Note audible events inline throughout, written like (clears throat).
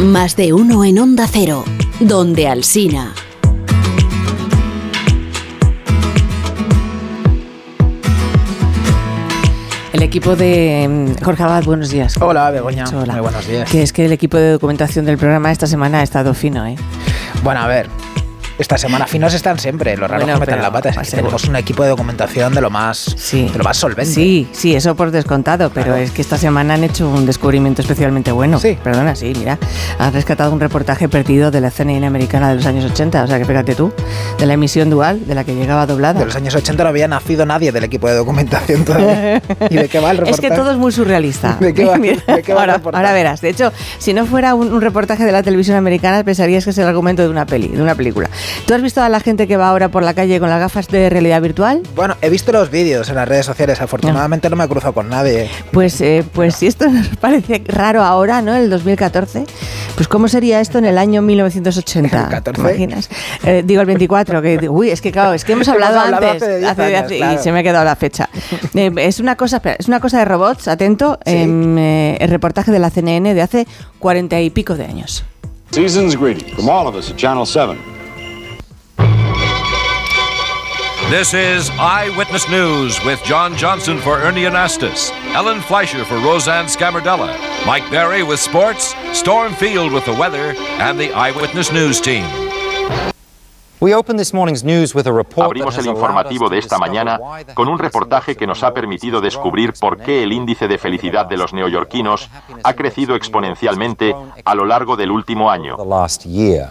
Más de uno en Onda Cero, donde Alsina. El equipo de mm, Jorge Abad, buenos días. Hola, Begoña. Hola. Muy buenos días. Que es que el equipo de documentación del programa esta semana ha estado fino, ¿eh? Bueno, a ver. Esta semana finos están siempre, lo raro Bueno, que meten la pata. Es que tenemos un equipo de documentación de lo más, Sí. de lo más solvente. Sí, sí, eso por descontado, pero Claro. es que esta semana han hecho un descubrimiento especialmente bueno. Sí. Perdona, sí, mira. Han rescatado un reportaje perdido de la CNN americana de los años 80, o sea que fíjate tú, de la emisión dual, de la que llegaba doblada. De los años 80 no había nacido nadie del equipo de documentación todavía. (laughs) ¿Y de qué va el reportaje? Es que todo es muy surrealista. (laughs) ¿De qué va- (laughs) Mira, de qué va el ahora, reportaje? ahora verás. De hecho, si no fuera un, un reportaje de la televisión americana, pensarías que es el argumento de una peli, de una película. ¿Tú has visto a la gente que va ahora por la calle con las gafas de realidad virtual? Bueno, he visto los vídeos en las redes sociales. Afortunadamente no me he cruzado con nadie. Pues, eh, pues si esto (laughs) nos parece raro ahora, ¿no? El 2014, pues ¿cómo sería esto en el año 1980? ¿El 14? ¿Te imaginas? Eh, digo el 24, que uy, es que claro, es que hemos (laughs) Hemos hablado antes, hace 10 hace- años, hace- claro. y se me ha quedado la fecha. (laughs) Eh, es una cosa, espera, es una cosa de robots, atento, Sí. em, eh, el reportaje de la CNN de hace cuarenta y pico de años. Season's greeting from all of us at Channel 7. This is Eyewitness News with John Johnson for Ernie Anastas, Ellen Fleischer for Roseanne Scamardella, Mike Berry with sports, Storm Field with the weather, and the Eyewitness News team. Abrimos el informativo de esta mañana con un reportaje que nos ha the permitido descubrir has por grown qué el índice de felicidad de los neoyorquinos ha crecido exponencialmente a lo largo del último año. the last year.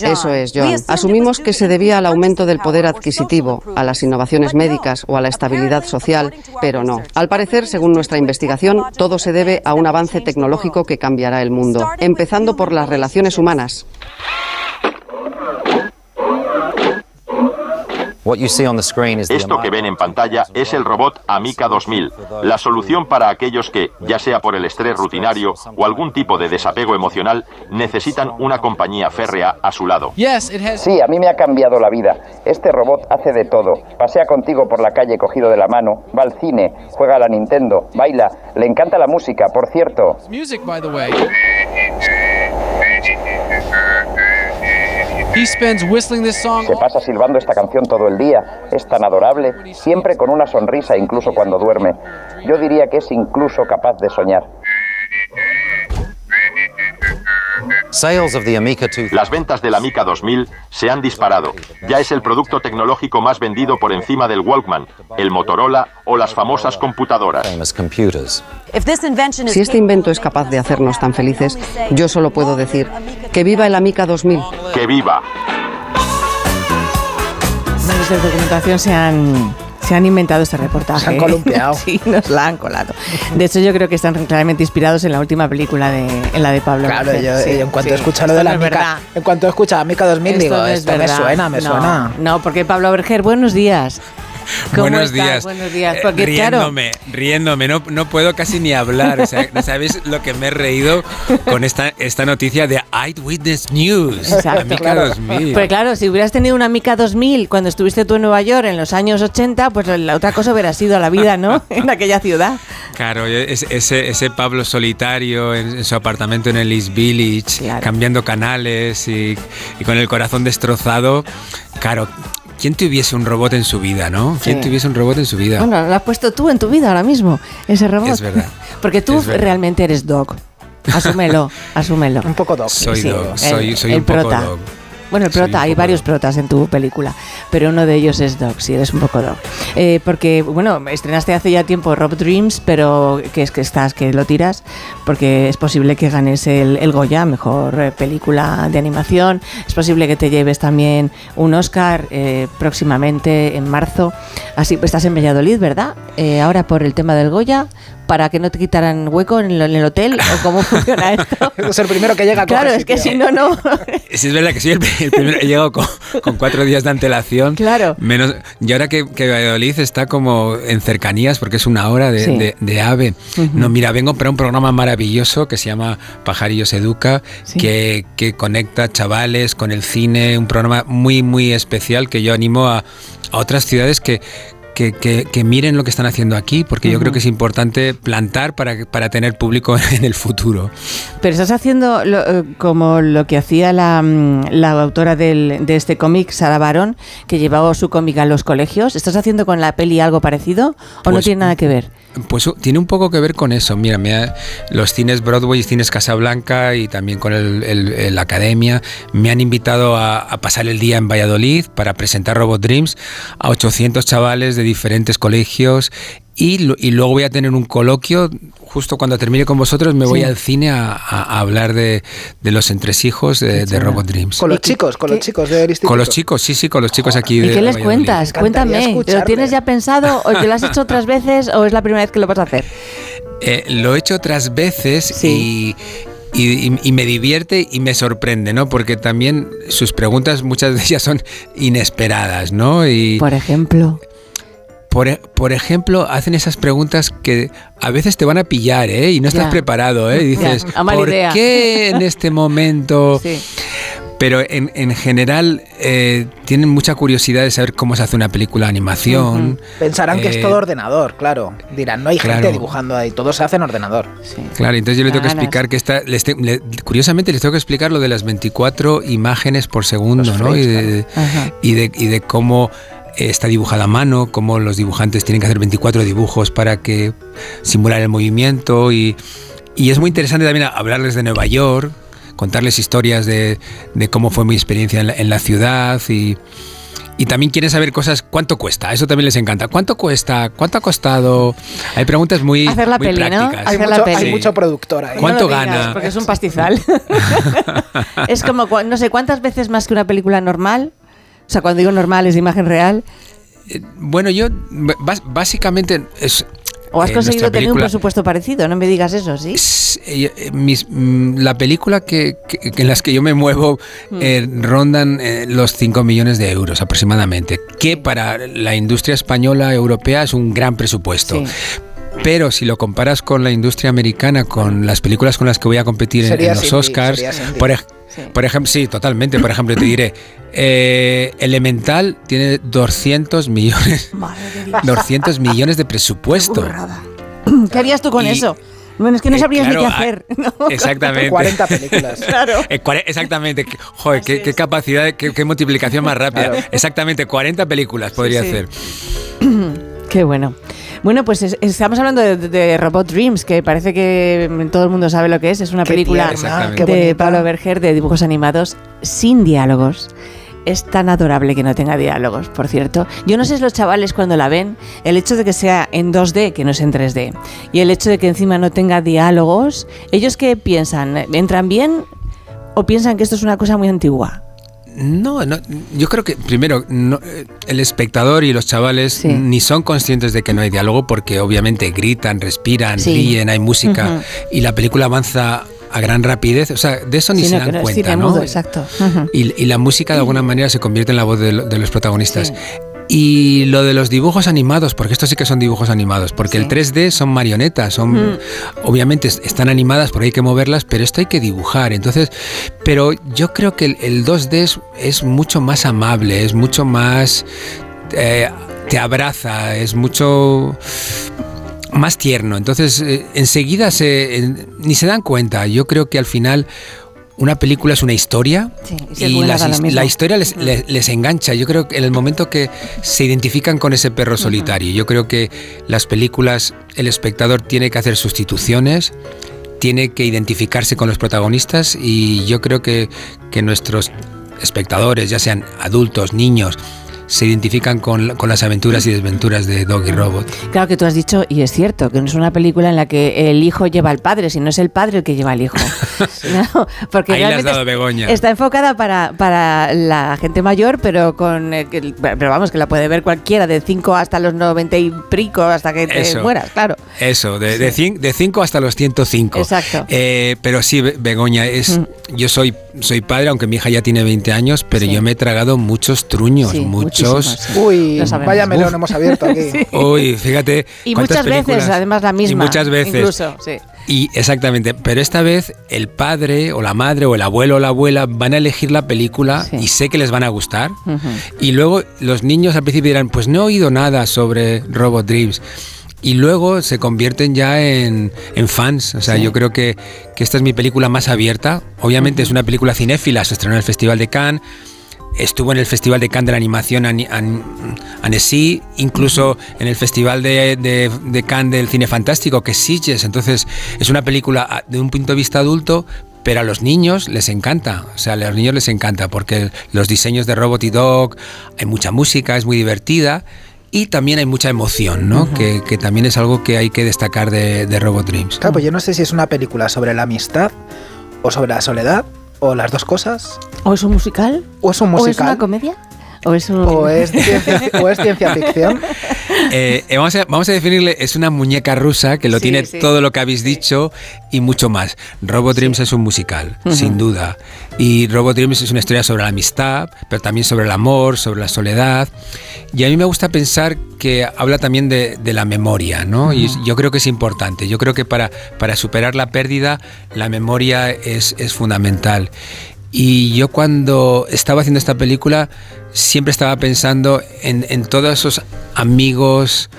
Eso es, John. Asumimos que se debía al aumento del poder adquisitivo, a las innovaciones médicas o a la estabilidad social, pero no. Al parecer, según nuestra investigación, todo se debe a un avance tecnológico que cambiará el mundo, empezando por las relaciones humanas. Esto que ven en pantalla es el robot Amica 2000, la solución para aquellos que, ya sea por el estrés rutinario o algún tipo de desapego emocional, necesitan una compañía férrea a su lado. Sí, a mí me ha cambiado la vida. Este robot hace de todo. Pasea contigo por la calle cogido de la mano, va al cine, juega a la Nintendo, baila, le encanta la música, por cierto. Se pasa silbando esta canción todo el día. Es tan adorable, siempre con una sonrisa incluso cuando duerme. Yo diría que es incluso capaz de soñar. Las ventas del Amica 2000 se han disparado. Ya es el producto tecnológico más vendido por encima del Walkman, el Motorola o las famosas computadoras. famous computers. Si este invento es capaz de hacernos tan felices, yo solo puedo decir que viva el Amica 2000. ¡Que viva! Medios de documentación se han, se han inventado este reportaje. Se han columpiado. (laughs) sí, nos la han colado. De hecho, yo creo que están claramente inspirados en la última película, de, en la de Pablo. Claro, Merced. yo, Sí, en cuanto sí. escucho lo Esto de la no verdad. en cuanto escucho Amica 2000 digo, no es esto me suena, me No, suena. No, porque Pablo Berger, buenos días. (laughs) ¿Cómo Buenos estás? días. Buenos días. Porque, claro, riéndome, riéndome, no, no puedo casi ni hablar. O sea, (laughs) no sabéis lo que me he reído con esta, esta noticia de Eyewitness News. Exacto, Amica claro. 2000. Pues claro, si hubieras tenido una Mica 2000 cuando estuviste tú en Nueva York en los años 80, pues la otra cosa hubiera sido la vida, ¿no? (laughs) en aquella ciudad. Claro, es- ese, ese Pablo solitario en, en su apartamento en el East Village, Claro. cambiando canales y, y con el corazón destrozado. Claro, ¿quién tuviese un robot en su vida, no? ¿Quién Sí. tuviese un robot en su vida? Bueno, lo has puesto tú en tu vida ahora mismo, ese robot. Es verdad. (laughs) Porque tú verdad. realmente eres dog. Asúmelo, (laughs) asúmelo. Un poco doc. Soy Sí, dog, soy, soy el un poco prota. dog. Bueno, el prota, hay poco varios dog. protas en tu película, pero uno de ellos es Dog, sí, eres un poco Dog. Eh, porque, bueno, estrenaste hace ya tiempo Rob Dreams, pero que es que estás, que lo tiras, porque es posible que ganes el, el Goya, mejor eh, película de animación, es posible que te lleves también un Oscar eh, próximamente en marzo. Así, pues estás en Valladolid, ¿verdad? Eh, ahora por el tema del Goya, para que no te quitaran hueco en el, en el hotel, o cómo (laughs) funciona esto. Es el primero que llega. Claro, es que si no, no. (laughs) Sí, es verdad que soy el, el primero. He llegado con, con cuatro días de antelación. Claro. Menos, y ahora que, que Valladolid está como en cercanías, porque es una hora de, Sí. de- de AVE. No, mira, vengo para un programa maravilloso que se llama Pajarillos Educa, Sí. que, que conecta chavales con el cine. Un programa muy, muy especial que yo animo a, a otras ciudades que que, que, miren lo que están haciendo aquí, porque yo creo que es importante plantar para, para tener público (laughs) en el futuro. Pero estás haciendo eh, como lo que hacía la, mm, la autora del, de este cómic, Sara Barón, que llevaba su cómic a los colegios. ¿Estás haciendo con la peli algo parecido o no pues tiene nada que ver? Pues tiene un poco que ver con eso. Mira, los cines Broadway, cines Casablanca y también con el, la academia me han invitado a, a, pasar el día en Valladolid para presentar Robot Dreams a 800 chavales de diferentes colegios y, luego voy a tener un coloquio, justo cuando termine con vosotros, me voy al cine a, hablar de, los entresijos de, Robot Dreams. Con los chicos, con los chicos de instituto. Con los chicos, sí, sí, con los chicos aquí. ¿Y qué les cuentas? Cuéntame, ¿lo tienes ya pensado o lo has hecho otras veces o es la primera vez que lo vas a hacer? Eh, lo he hecho otras veces y, y, me divierte y me sorprende, ¿no? Porque también sus preguntas, muchas de ellas son inesperadas, ¿no? Y, Por ejemplo. E, por, ejemplo, hacen esas preguntas que a veces te van a pillar, ¿eh? Y no estás preparado, ¿eh? Y dices, ¿por qué en este momento? (laughs) Pero en, general eh, tienen mucha curiosidad de saber cómo se hace una película de animación. Pensarán que es todo eh, ordenador, claro. Dirán, no hay gente dibujando ahí, todo se hace en ordenador. Claro, entonces yo le tengo que explicar que está. curiosamente les tengo que explicar lo de las 24 imágenes por segundo, ¿no? y, de, y de cómo está dibujada a mano, cómo los dibujantes tienen que hacer 24 dibujos para que simular el movimiento y, es muy interesante también hablarles de Nueva York, contarles historias de, cómo fue mi experiencia en la, ciudad y, también quieren saber cosas, ¿cuánto cuesta? Eso también les encanta. ¿Cuánto cuesta? ¿Cuánto ha costado? Hay preguntas muy, Hacer la peli, prácticas. Hay, mucho, hay mucho productor ahí. ¿Cuánto gana? Porque es un pastizal. (laughs) es como, no sé, ¿cuántas veces más que una película normal? O sea, cuando digo normal es de imagen real. Eh, bueno, yo básicamente es, ¿O has eh, conseguido tener un presupuesto parecido? No me digas eso, ¿sí? Eh, mm, la película que, en las que yo me muevo mm. rondan los 5 millones de euros aproximadamente, que para la industria española europea es un gran presupuesto. Pero si lo comparas con la industria americana, con las películas con las que voy a competir en, los Oscars, por ejemplo, por ejemplo, sí, totalmente. Por ejemplo, te diré, eh, Elemental tiene 200 millones, (laughs) 200 millones de presupuesto. ¿Qué harías tú con eso? Bueno, es que no eh, sabrías ni qué hacer. (laughs) Exactamente. 40 películas. (laughs) claro. Eh, exactamente. Joder, qué, capacidad, qué, multiplicación más rápida. Exactamente, 40 películas podría hacer. (clears throat) Qué bueno. Bueno, pues estamos hablando de, Robot Dreams, que parece que todo el mundo sabe lo que es. Es una película de Pablo Berger de dibujos animados sin diálogos. Es tan adorable que no tenga diálogos, por cierto. Yo no sé si los chavales cuando la ven, el hecho de que sea en 2D, que no es en 3D, y el hecho de que encima no tenga diálogos, ¿ellos qué piensan? ¿Entran bien o piensan que esto es una cosa muy antigua? No, no, yo creo que primero el espectador y los chavales ni son conscientes de que no hay diálogo porque obviamente gritan, respiran, ríen, hay música y la película avanza a gran rapidez, o sea, de eso ni se dan cuenta, ¿no? exacto. y, la música de alguna manera se convierte en la voz de, los protagonistas. Y lo de los dibujos animados, porque estos sí que son dibujos animados, porque el 3D son marionetas, son obviamente están animadas porque hay que moverlas, pero esto hay que dibujar. Entonces, pero yo creo que el, 2D es, mucho más amable, es mucho más eh, te abraza, es mucho más tierno. Entonces, eh, enseguida se, ni se dan cuenta. Yo creo que al final una película es una historia y la historia les, engancha. Yo creo que en el momento que se identifican con ese perro solitario, yo creo que las películas, el espectador tiene que hacer sustituciones, tiene que identificarse con los protagonistas y yo creo que, que nuestros espectadores, ya sean adultos, niños, se identifican con, con, las aventuras y desventuras de Dog y Robot. Claro que tú has dicho, y es cierto, que no es una película en la que el hijo lleva al padre, sino es el padre el que lleva al hijo. (laughs) (laughs) porque Ahí has dado Begoña. Está enfocada para, para la gente mayor, pero con eh, pero vamos, que la puede ver cualquiera, de 5 hasta los 90 y prico, hasta que te mueras, claro. Eso, de 5 de, cinco hasta los 105. Exacto. Eh, pero sí, Begoña, es, yo soy, soy padre, aunque mi hija ya tiene 20 años, pero yo me he tragado muchos truños, muchos Uy, vaya melón hemos abierto aquí. (laughs) Uy, fíjate. Y muchas veces, además la misma. Y muchas veces. Incluso, sí. Y exactamente, pero esta vez el padre o la madre o el abuelo o la abuela van a elegir la película y sé que les van a gustar. Y luego los niños al principio dirán, pues no he oído nada sobre Robot Dreams y luego se convierten ya en, fans. O sea, yo creo que, esta es mi película más abierta. Obviamente es una película cinéfila, se estrenó en el Festival de Cannes. Estuvo en el Festival de Cannes de la Animación Annecy, incluso en el Festival de, de, Cannes del Cine Fantástico, que es Sitges. Entonces, es una película ah, de un punto de vista adulto, pero a los niños les encanta, o sea, a los niños les encanta porque los diseños de Robot y Dog, hay mucha música, es muy divertida y también hay mucha emoción, ¿no? que, también es algo que hay que destacar de, de Robot Dreams. Claro, pues yo no sé si es una película sobre la amistad o sobre la soledad o las dos cosas. ¿O es un musical? ¿O es un musical? ¿O es una comedia? ¿O es, ciencia, ficción? (laughs) Eh, eh, vamos, a, vamos, a, definirle, es una muñeca rusa que lo tiene todo lo que habéis dicho y mucho más. Robot Dreams es un musical, sin duda. Y Robot Dreams es una historia sobre la amistad, pero también sobre el amor, sobre la soledad. Y a mí me gusta pensar que habla también de, la memoria, ¿no? Y yo creo que es importante. Yo creo que para, para superar la pérdida, la memoria es, es fundamental. Y yo cuando estaba haciendo esta película siempre estaba pensando en, todos esos amigos,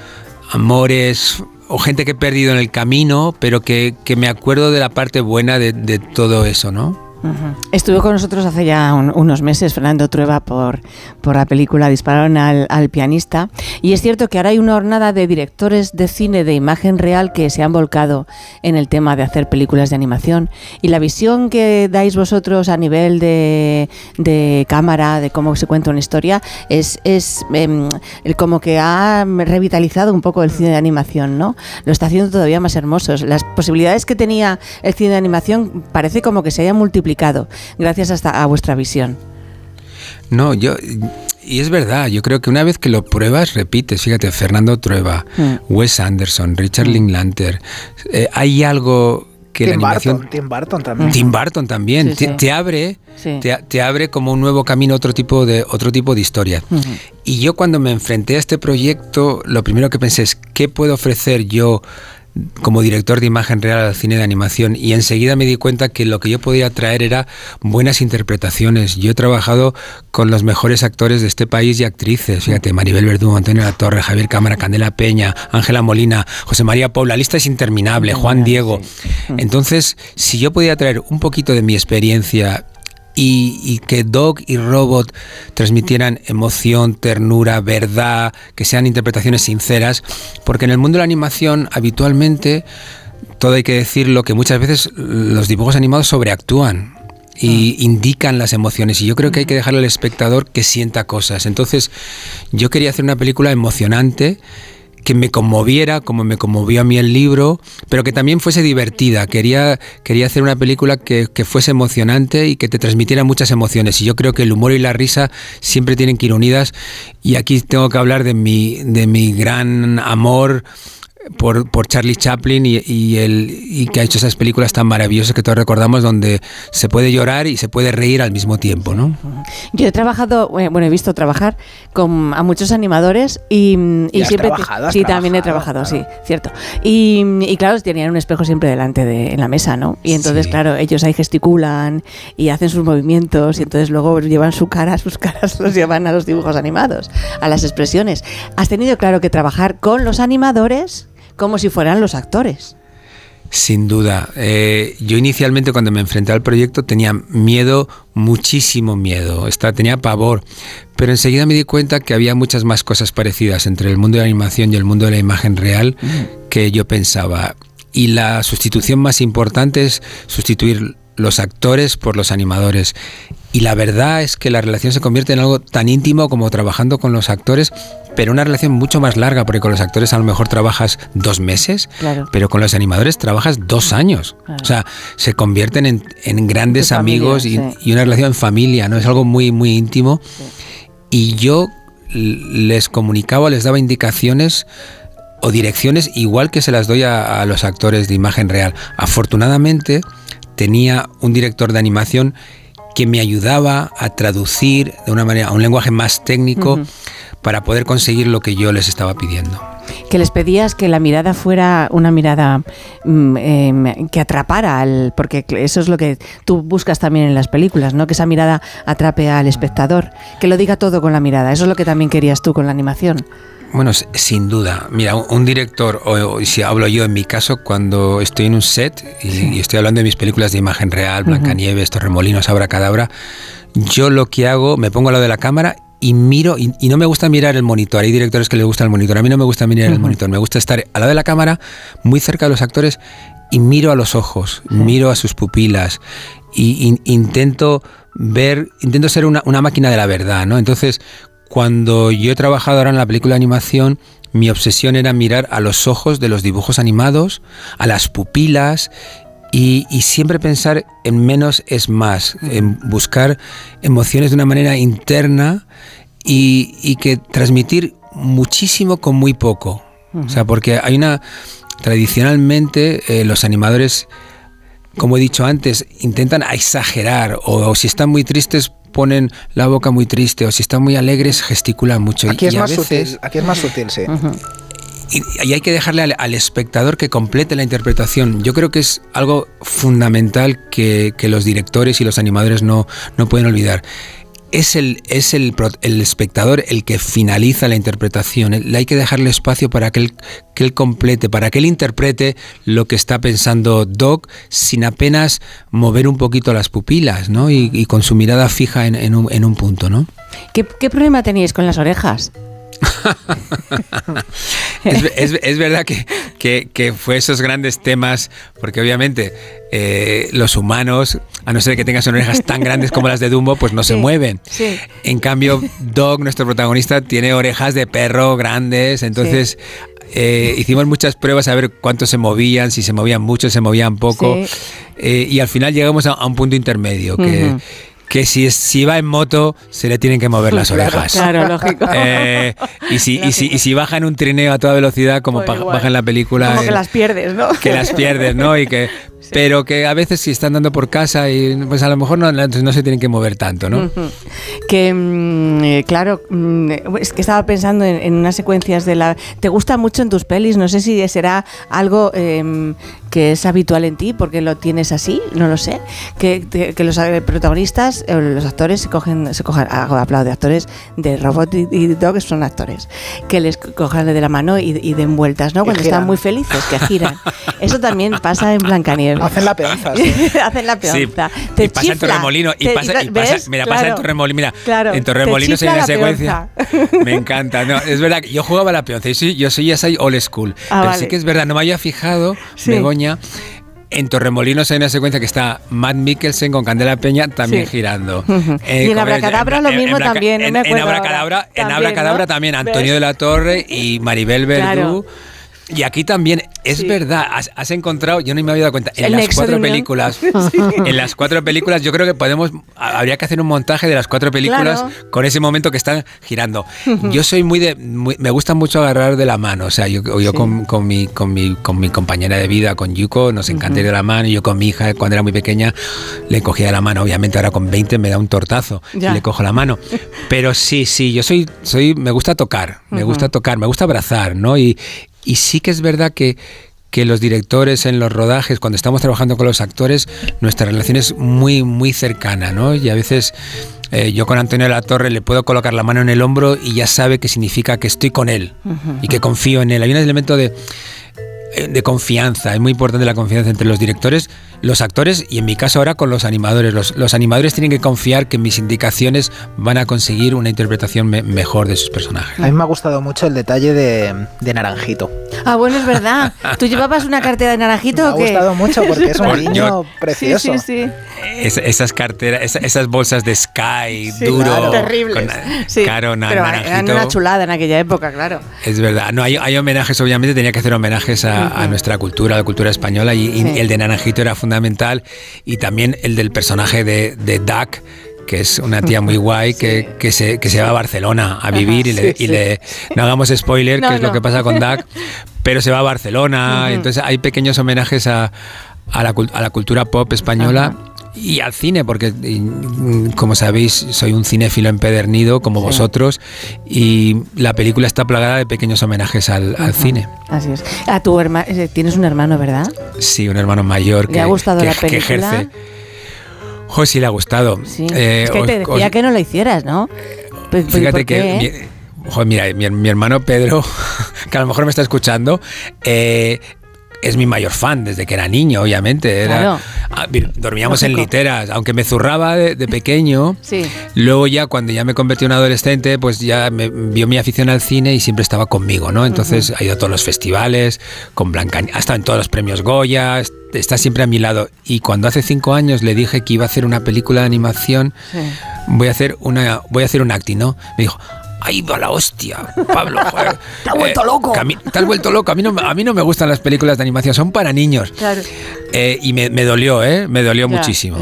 amores o gente que he perdido en el camino, pero que, me acuerdo de la parte buena de, de todo eso, ¿no? Estuvo con nosotros hace ya unos meses Fernando Trueba por, por la película Dispararon al, pianista y es cierto que ahora hay una jornada de directores de cine de imagen real que se han volcado en el tema de hacer películas de animación y la visión que dais vosotros a nivel de, de cámara, de cómo se cuenta una historia, es, es em, como que ha revitalizado un poco el cine de animación, ¿no? Lo está haciendo todavía más hermoso. Las posibilidades que tenía el cine de animación parece como que se haya multiplicado gracias hasta a vuestra visión. No, yo y es verdad, yo creo que una vez que lo pruebas, repites. Fíjate, Fernando Trueba, mm. Wes Anderson, Richard mm. Linklater, eh, hay algo que Tim la animación. Tim Burton también. Tim Burton también. Te, abre, te, abre como un nuevo camino, otro tipo de, otro tipo de historia. Y yo cuando me enfrenté a este proyecto, lo primero que pensé es, ¿qué puedo ofrecer yo? Como director de imagen real al cine de animación y enseguida me di cuenta que lo que yo podía traer era buenas interpretaciones. Yo he trabajado con los mejores actores de este país y actrices, fíjate, Maribel Verdú, Antonio La Torre, Javier Cámara, Candela Peña, Ángela Molina, José María Paula, la lista es interminable, Juan Diego. Entonces, si yo podía traer un poquito de mi experiencia y, que Dog y Robot transmitieran emoción, ternura, verdad, que sean interpretaciones sinceras, porque en el mundo de la animación habitualmente, todo hay que decirlo, que muchas veces los dibujos animados sobreactúan y ah. indican las emociones y yo creo que hay que dejarle al espectador que sienta cosas. Entonces yo quería hacer una película emocionante que me conmoviera, como me conmovió a mí el libro, pero que también fuese divertida. Quería, quería hacer una película que, que, fuese emocionante y que te transmitiera muchas emociones. Y yo creo que el humor y la risa siempre tienen que ir unidas. Y aquí tengo que hablar de mi, de mi gran amor por, por Charlie Chaplin y, el, y que ha hecho esas películas tan maravillosas que todos recordamos donde se puede llorar y se puede reír al mismo tiempo, ¿no? Yo he trabajado, eh, bueno, he visto trabajar con a muchos animadores y, siempre... sí, también he trabajado, sí, cierto. Y, claro, tenían un espejo siempre delante de en la mesa, ¿no? Y entonces, claro, ellos ahí gesticulan y hacen sus movimientos y entonces luego llevan su cara, (laughs) sus caras los llevan a los dibujos animados, a las expresiones. ¿Has tenido, claro, que trabajar con los animadores? como si fueran los actores. Sin duda. Eh, yo inicialmente cuando me enfrenté al proyecto tenía miedo, muchísimo miedo, estaba, tenía pavor, pero enseguida me di cuenta que había muchas más cosas parecidas entre el mundo de la animación y el mundo de la imagen real mm. que yo pensaba. Y la sustitución más importante es sustituir los actores por los animadores. Y la verdad es que la relación se convierte en algo tan íntimo como trabajando con los actores, pero una relación mucho más larga, porque con los actores a lo mejor trabajas dos meses, pero con los animadores trabajas dos años. O sea, se convierten en, grandes amigos y, una relación en familia, ¿no? Es algo muy, muy íntimo. Y yo les comunicaba, les daba indicaciones o direcciones igual que se las doy a los actores de imagen real. Afortunadamente, tenía un director de animación que me ayudaba a traducir de una manera a un lenguaje más técnico para poder conseguir lo que yo les estaba pidiendo. que les pedías que la mirada fuera una mirada mm, em, que atrapara al, porque eso es lo que tú buscas también en las películas, ¿no? Que esa mirada atrape al espectador, que lo diga todo con la mirada. Eso es lo que también querías tú con la animación. Bueno, sin duda. Mira, un director, o, si hablo yo en mi caso, cuando estoy en un set y, estoy hablando de mis películas de imagen real, Blancanieves, Torremolinos, Abracadabra, yo lo que hago, me pongo al lado de la cámara y miro, y, no me gusta mirar el monitor. Hay directores que les gusta el monitor. A mí no me gusta mirar el monitor. Me gusta estar al lado de la cámara, muy cerca de los actores, y miro a los ojos, miro a sus pupilas, y, intento ver, intento ser una, una, máquina de la verdad, ¿no? Entonces, cuando yo he trabajado ahora en la película de animación, mi obsesión era mirar a los ojos de los dibujos animados, a las pupilas y, siempre pensar en menos es más, en buscar emociones de una manera interna y, que transmitir muchísimo con muy poco. O sea, porque hay una... Tradicionalmente eh, los animadores, como he dicho antes, intentan exagerar o si están muy tristes ponen la boca muy triste o si están muy alegres gesticulan mucho. Aquí, es, más sutil, aquí es más sutil, sí. y, hay que dejarle al, espectador que complete la interpretación. Yo creo que es algo fundamental que, que los directores y los animadores no, no pueden olvidar es el, es el, el, espectador el que finaliza la interpretación. Hay que dejarle espacio para que él, que complete, para que él interprete lo que está pensando Doc sin apenas mover un poquito las pupilas ¿no? y, con su mirada fija en, un, en un, punto. ¿no? ¿Qué, ¿Qué problema teníais con las orejas? Es, verdad que, fue esos grandes temas, porque obviamente eh, los humanos, a no ser que tengan orejas tan grandes como las de Dumbo, pues no se mueven. En cambio, Dog, nuestro protagonista, tiene orejas de perro grandes, entonces... Eh, hicimos muchas pruebas a ver cuánto se movían, si se movían mucho, se movían poco. Eh, y al final llegamos a, un punto intermedio, que, que si, si va en moto se le tienen que mover las (laughs) orejas. Claro, lógico. Eh, y, si, y, si, y si baja en un trineo a toda velocidad, como pues baja en la película. Como que las pierdes, ¿no? Que las (laughs) pierdes, ¿no? Y que pero que a veces si están andando por casa y pues a lo mejor no, no se tienen que mover tanto, ¿no? Que mm, eh, claro, mm, es que estaba pensando en, unas secuencias de la... ¿Te gusta mucho en tus pelis? No sé si será algo em, que es habitual en ti porque lo tienes así, no lo sé. Que, que los eh, protagonistas, eh, los actores se cogen, se cogen, hago aplauso de actores de Robot y, Dog son actores, que les cojan de la mano y, y den vueltas, ¿no? Cuando están muy felices, que giran. (laughs) Eso también pasa en Blancanieves. Hacen la peonza. (laughs) Hacen la peonza. Te y pasa en Torremolino. Y pasa, y pasa, mira, pasa en Torremolino. Mira, claro, en Torremolino hay una secuencia. (laughs) Me encanta. No, es verdad que yo jugaba la peonza. Yo soy, yo soy ya soy old school. Ah, pero sí que es verdad, no me había fijado, Begoña, en Torremolinos hay una secuencia que está Matt Mikkelsen con Candela Peña también girando. Eh, (laughs) y en Abracadabra lo mismo también, en, en Abracadabra, en Abracadabra también Antonio de la Torre (laughs) y Maribel Verdú. Y aquí también, es verdad, has, encontrado, yo no me había dado cuenta, en las cuatro películas, (laughs) en las cuatro películas yo creo que podemos, habría que hacer un montaje de las cuatro películas con ese momento que están girando. (laughs) Yo soy muy de, me gusta mucho agarrar de la mano, o sea, yo, yo con, con, mi, con, mi, con mi compañera de vida, con Yuko, nos encanta ir de la mano, yo con mi hija cuando era muy pequeña le cogía de la mano, obviamente ahora con 20 me da un tortazo y le cojo la mano. Pero sí, sí, yo soy, soy me gusta tocar, me gusta tocar, me gusta abrazar, ¿no? Y, y sí que es verdad que, que los directores en los rodajes, cuando estamos trabajando con los actores, nuestra relación es muy, muy cercana, ¿no? Y a veces eh, yo con Antonio de la Torre le puedo colocar la mano en el hombro y ya sabe que significa que estoy con él y que confío en él. Hay un elemento de, de confianza, es muy importante la confianza entre los directores los actores y en mi caso ahora con los animadores. Los, animadores tienen que confiar que mis indicaciones van a conseguir una interpretación mejor de sus personajes. A mí me ha gustado mucho el detalle de, Naranjito. Ah, bueno, es verdad. ¿Tú llevabas una cartera de Naranjito? Me ha gustado mucho porque es un niño precioso. Sí, sí, sí. esas carteras, esas, bolsas de Sky, duro. Terribles. caro, Pero eran una chulada en aquella época, claro. Es verdad. No, hay, hay homenajes, obviamente tenía que hacer homenajes a, nuestra cultura, a la cultura española, y, y el de Naranjito era fundamental fundamental y también el del personaje de, de Duck que es una tía muy guay que, que, se, que se va a Barcelona a vivir y, le, y le, no hagamos spoiler, que es lo que pasa con Duck, (laughs) pero se va a Barcelona, entonces hay pequeños homenajes a, a, la, a la cultura pop española y al cine, porque mm, como sabéis, soy un cinéfilo empedernido como vosotros y la película está plagada de pequeños homenajes al, cine. Así es. A tu hermano, eh, tienes un hermano, ¿verdad? Sí, un hermano mayor que, ha gustado la película? que ejerce. Joder, sí le ha gustado. Eh, es que te decía que no lo hicieras, ¿no? Fíjate que mi, mira, mi, hermano Pedro, (laughs) que a lo mejor me está escuchando, eh, es mi mayor fan desde que era niño, obviamente. Era, ah, dormíamos en literas, aunque me zurraba de, pequeño. Sí. Luego ya cuando ya me convertí en adolescente, pues ya me vio mi afición al cine y siempre estaba conmigo, ¿no? Entonces ha ido a todos los festivales, con Blanca, ha estado en todos los premios Goya, está siempre a mi lado. Y cuando hace cinco años le dije que iba a hacer una película de animación, voy a hacer una, voy a hacer un acting, ¿no? Me dijo, ahí va la hostia, Pablo, joder. (laughs) te has vuelto eh, loco. te has vuelto loco. A mí, no, a mí no me gustan las películas de animación, son para niños. Claro. Eh, y me, dolió, ¿eh? Me dolió muchísimo.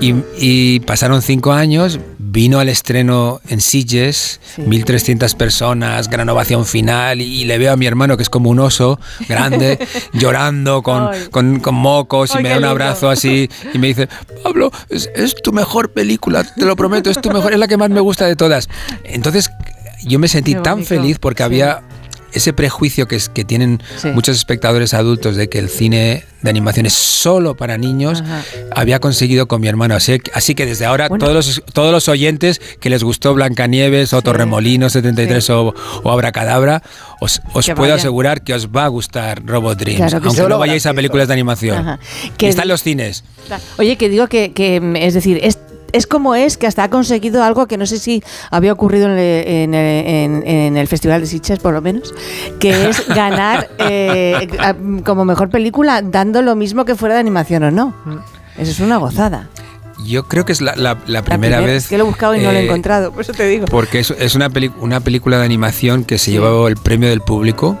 Y, pasaron cinco años, vino al estreno en Sitges, 1.300 personas, gran ovación final, y, le veo a mi hermano, que es como un oso, grande, (laughs) llorando con, con, mocos, y me da un abrazo así, (laughs) y me dice, Pablo, es, es tu mejor película, te lo prometo, es tu mejor, es la que más me gusta de todas. Entonces, yo me sentí tan feliz porque había ese prejuicio que, es, que tienen muchos espectadores adultos de que el cine de animación es solo para niños, había conseguido con mi hermano. Así, así que desde ahora todos, los, todos los oyentes que les gustó Blancanieves o Torremolinos 73 o, o, Abracadabra, os, os puedo asegurar que os va a gustar Robot Dreams, aunque no vayáis a películas de animación. Que están los cines. Oye, que digo que, que es decir, es es como es que hasta ha conseguido algo que no sé si había ocurrido en el, Festival de Sitges, por lo menos, que es (laughs) ganar eh, como mejor película dando lo mismo que fuera de animación o no. Eso es una gozada. Yo creo que es la, primera, vez. que lo he buscado y no lo he eh, encontrado, por eso te digo. Porque es, es una, una película de animación que se llevó el premio del público.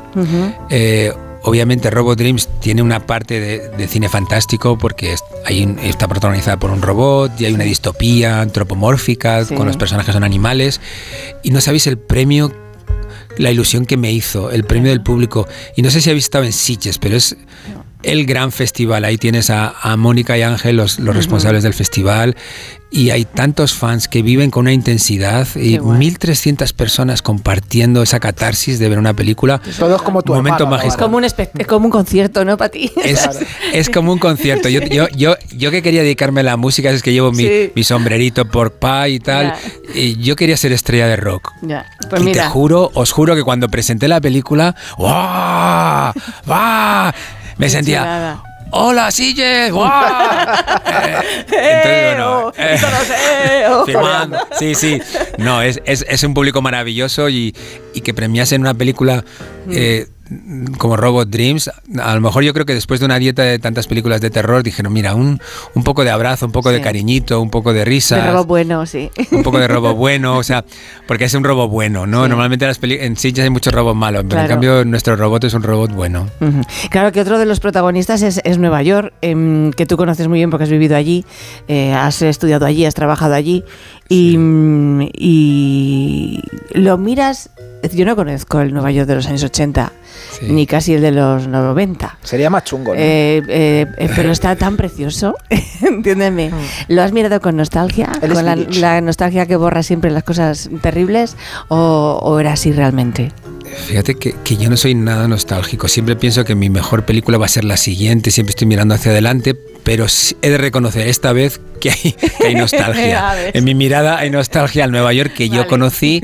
Obviamente Robot Dreams tiene una parte de, cine fantástico porque está protagonizada por un robot y hay una distopía antropomórfica con los personajes son animales. Y no sabéis el premio, la ilusión que me hizo, el premio del público. Y no sé si habéis estado en Sitges, pero es el gran festival. Ahí tienes a, Mónica y Ángel, los, responsables del festival, y hay tantos fans que viven con una intensidad y 1.300 personas compartiendo esa catarsis de ver una película. Todos como tu momento mágico. Es como un, como un concierto, ¿no, para ti? Es, como un concierto. Yo, yo, yo, yo, que quería dedicarme a la música, es que llevo mi, sombrerito por pa y tal, y yo quería ser estrella de rock. Pues y te juro, os juro que cuando presenté la película, ¡wow! ¡wow! Me sentía, ¡Hola, Sille! ¡Wow! (laughs) entonces, bueno, eh, (laughs) Sí, sí. No, es, es, es, un público maravilloso y, y que premiase en una película mm. eh, como Robot Dreams, a lo mejor yo creo que después de una dieta de tantas películas de terror dijeron, mira, un, un poco de abrazo, un poco de cariñito, un poco de risa. De robo bueno, sí. Un poco de robo bueno, o sea, porque es un robo bueno, ¿no? Normalmente las en sí ya hay muchos robos malos, pero en cambio nuestro robot es un robot bueno. Claro que otro de los protagonistas es, es Nueva York, em, que tú conoces muy bien porque has vivido allí, eh, has estudiado allí, has trabajado allí, y, y lo miras, yo no conozco el Nueva York de los años 80 ni casi el de los 90. Sería más chungo, ¿no? Eh, eh, eh, pero está tan precioso, (laughs) entiéndeme. Mm. ¿Lo has mirado con nostalgia? ¿Con la, nostalgia que borra siempre las cosas terribles? ¿O, era así realmente? Fíjate que, yo no soy nada nostálgico. Siempre pienso que mi mejor película va a ser la siguiente. Siempre estoy mirando hacia adelante. Pero he de reconocer esta vez que hay, nostalgia. (laughs) en mi mirada hay nostalgia al Nueva York que yo conocí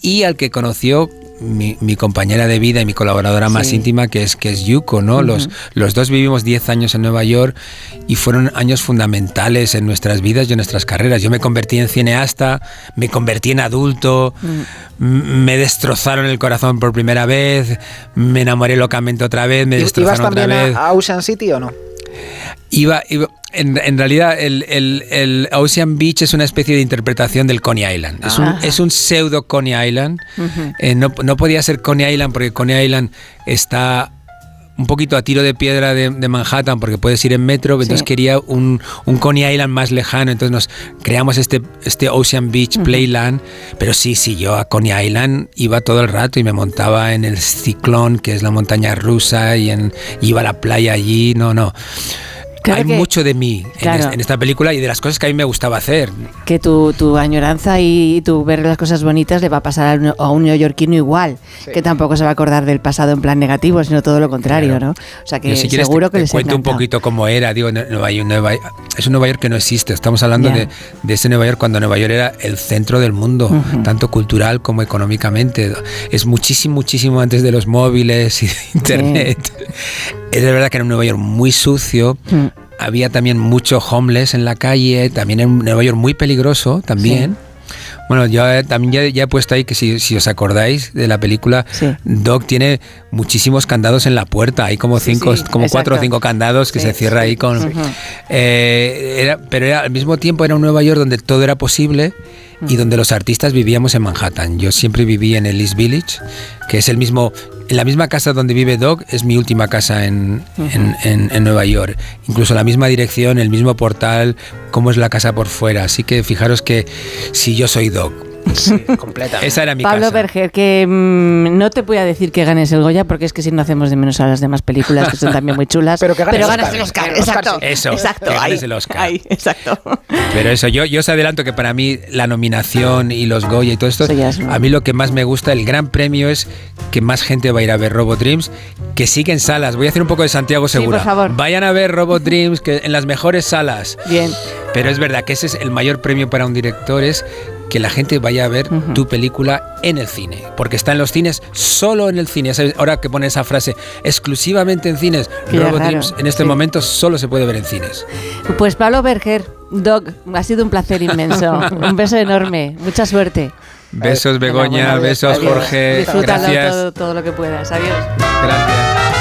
y al que conoció mi, compañera de vida y mi colaboradora más íntima, que es, que es Yuko, ¿no? los, los dos vivimos 10 años en Nueva York y fueron años fundamentales en nuestras vidas y en nuestras carreras. Yo me convertí en cineasta, me convertí en adulto, mm. me destrozaron el corazón por primera vez, me enamoré locamente otra vez, me destrozaron otra vez. a Ocean City o no? Iba, en, realidad, el, Ocean Beach es una especie de interpretación del Coney Island. Es, un, es un, pseudo Coney Island. Eh, no, podía ser Coney Island porque Coney Island está un poquito a tiro de piedra de, Manhattan porque puedes ir en metro, entonces quería un, Coney Island más lejano, entonces nos creamos este, este Ocean Beach Playland, pero sí, sí, yo a Coney Island iba todo el rato y me montaba en el Ciclón, que es la montaña rusa, y, en, iba a la playa allí, no, no. Hay mucho de mí en, esta película y de las cosas que a mí me gustaba hacer. Que tu, tu añoranza y tu ver las cosas bonitas le va a pasar a un, neoyorquino igual, que tampoco se va a acordar del pasado en plan negativo, sino todo lo contrario, ¿no? O sea que seguro que les cuento un poquito cómo era, digo, Nueva York, es un Nueva York que no existe, estamos hablando de, de, ese Nueva York cuando Nueva York era el centro del mundo, tanto cultural como económicamente. Es muchísimo, muchísimo antes de los móviles y de internet. (laughs) Es de verdad que era un Nueva York muy sucio. Mm. Había también mucho homeless en la calle, también en Nueva York muy peligroso también. Bueno, yo eh, también ya, he puesto ahí que si, os acordáis de la película, Doc tiene muchísimos candados en la puerta. Hay como cinco, como cuatro o cinco candados que se cierra ahí con. Eh, pero al mismo tiempo era un Nueva York donde todo era posible y donde los artistas vivíamos en Manhattan. Yo siempre viví en el East Village, que es el mismo, en la misma casa donde vive Doc, es mi última casa en, en, Nueva York. Incluso la misma dirección, el mismo portal, cómo es la casa por fuera. Así que fijaros que si yo soy Doc, Sí, (laughs) completa. Esa era mi Pablo Berger, que mm, no te voy a decir que ganes el Goya, porque es que si no hacemos de menos a las demás películas, que son también muy chulas. (laughs) Pero que ganes, el Oscar. Exacto. Eso, exacto. ganes el Oscar. exacto. Pero eso, yo, yo os adelanto que para mí la nominación y los Goya y todo esto, a mí lo que más me gusta, el gran premio es que más gente va a ir a ver Robot Dreams, que sigue en salas. Voy a hacer un poco de Santiago Segura. por favor. Vayan a ver Robot Dreams que en las mejores salas. Bien. Pero es verdad que ese es el mayor premio para un director, es que la gente vaya a ver tu película en el cine, porque está en los cines, solo en el cine. Ahora que pone esa frase, exclusivamente en cines, Robot Dreams en este momento solo se puede ver en cines. Pues Pablo Berger, Doc, ha sido un placer inmenso. (laughs) un beso enorme, mucha suerte. Besos Begoña, besos Jorge. Disfrútalo todo, todo lo que puedas. Adiós. Gracias.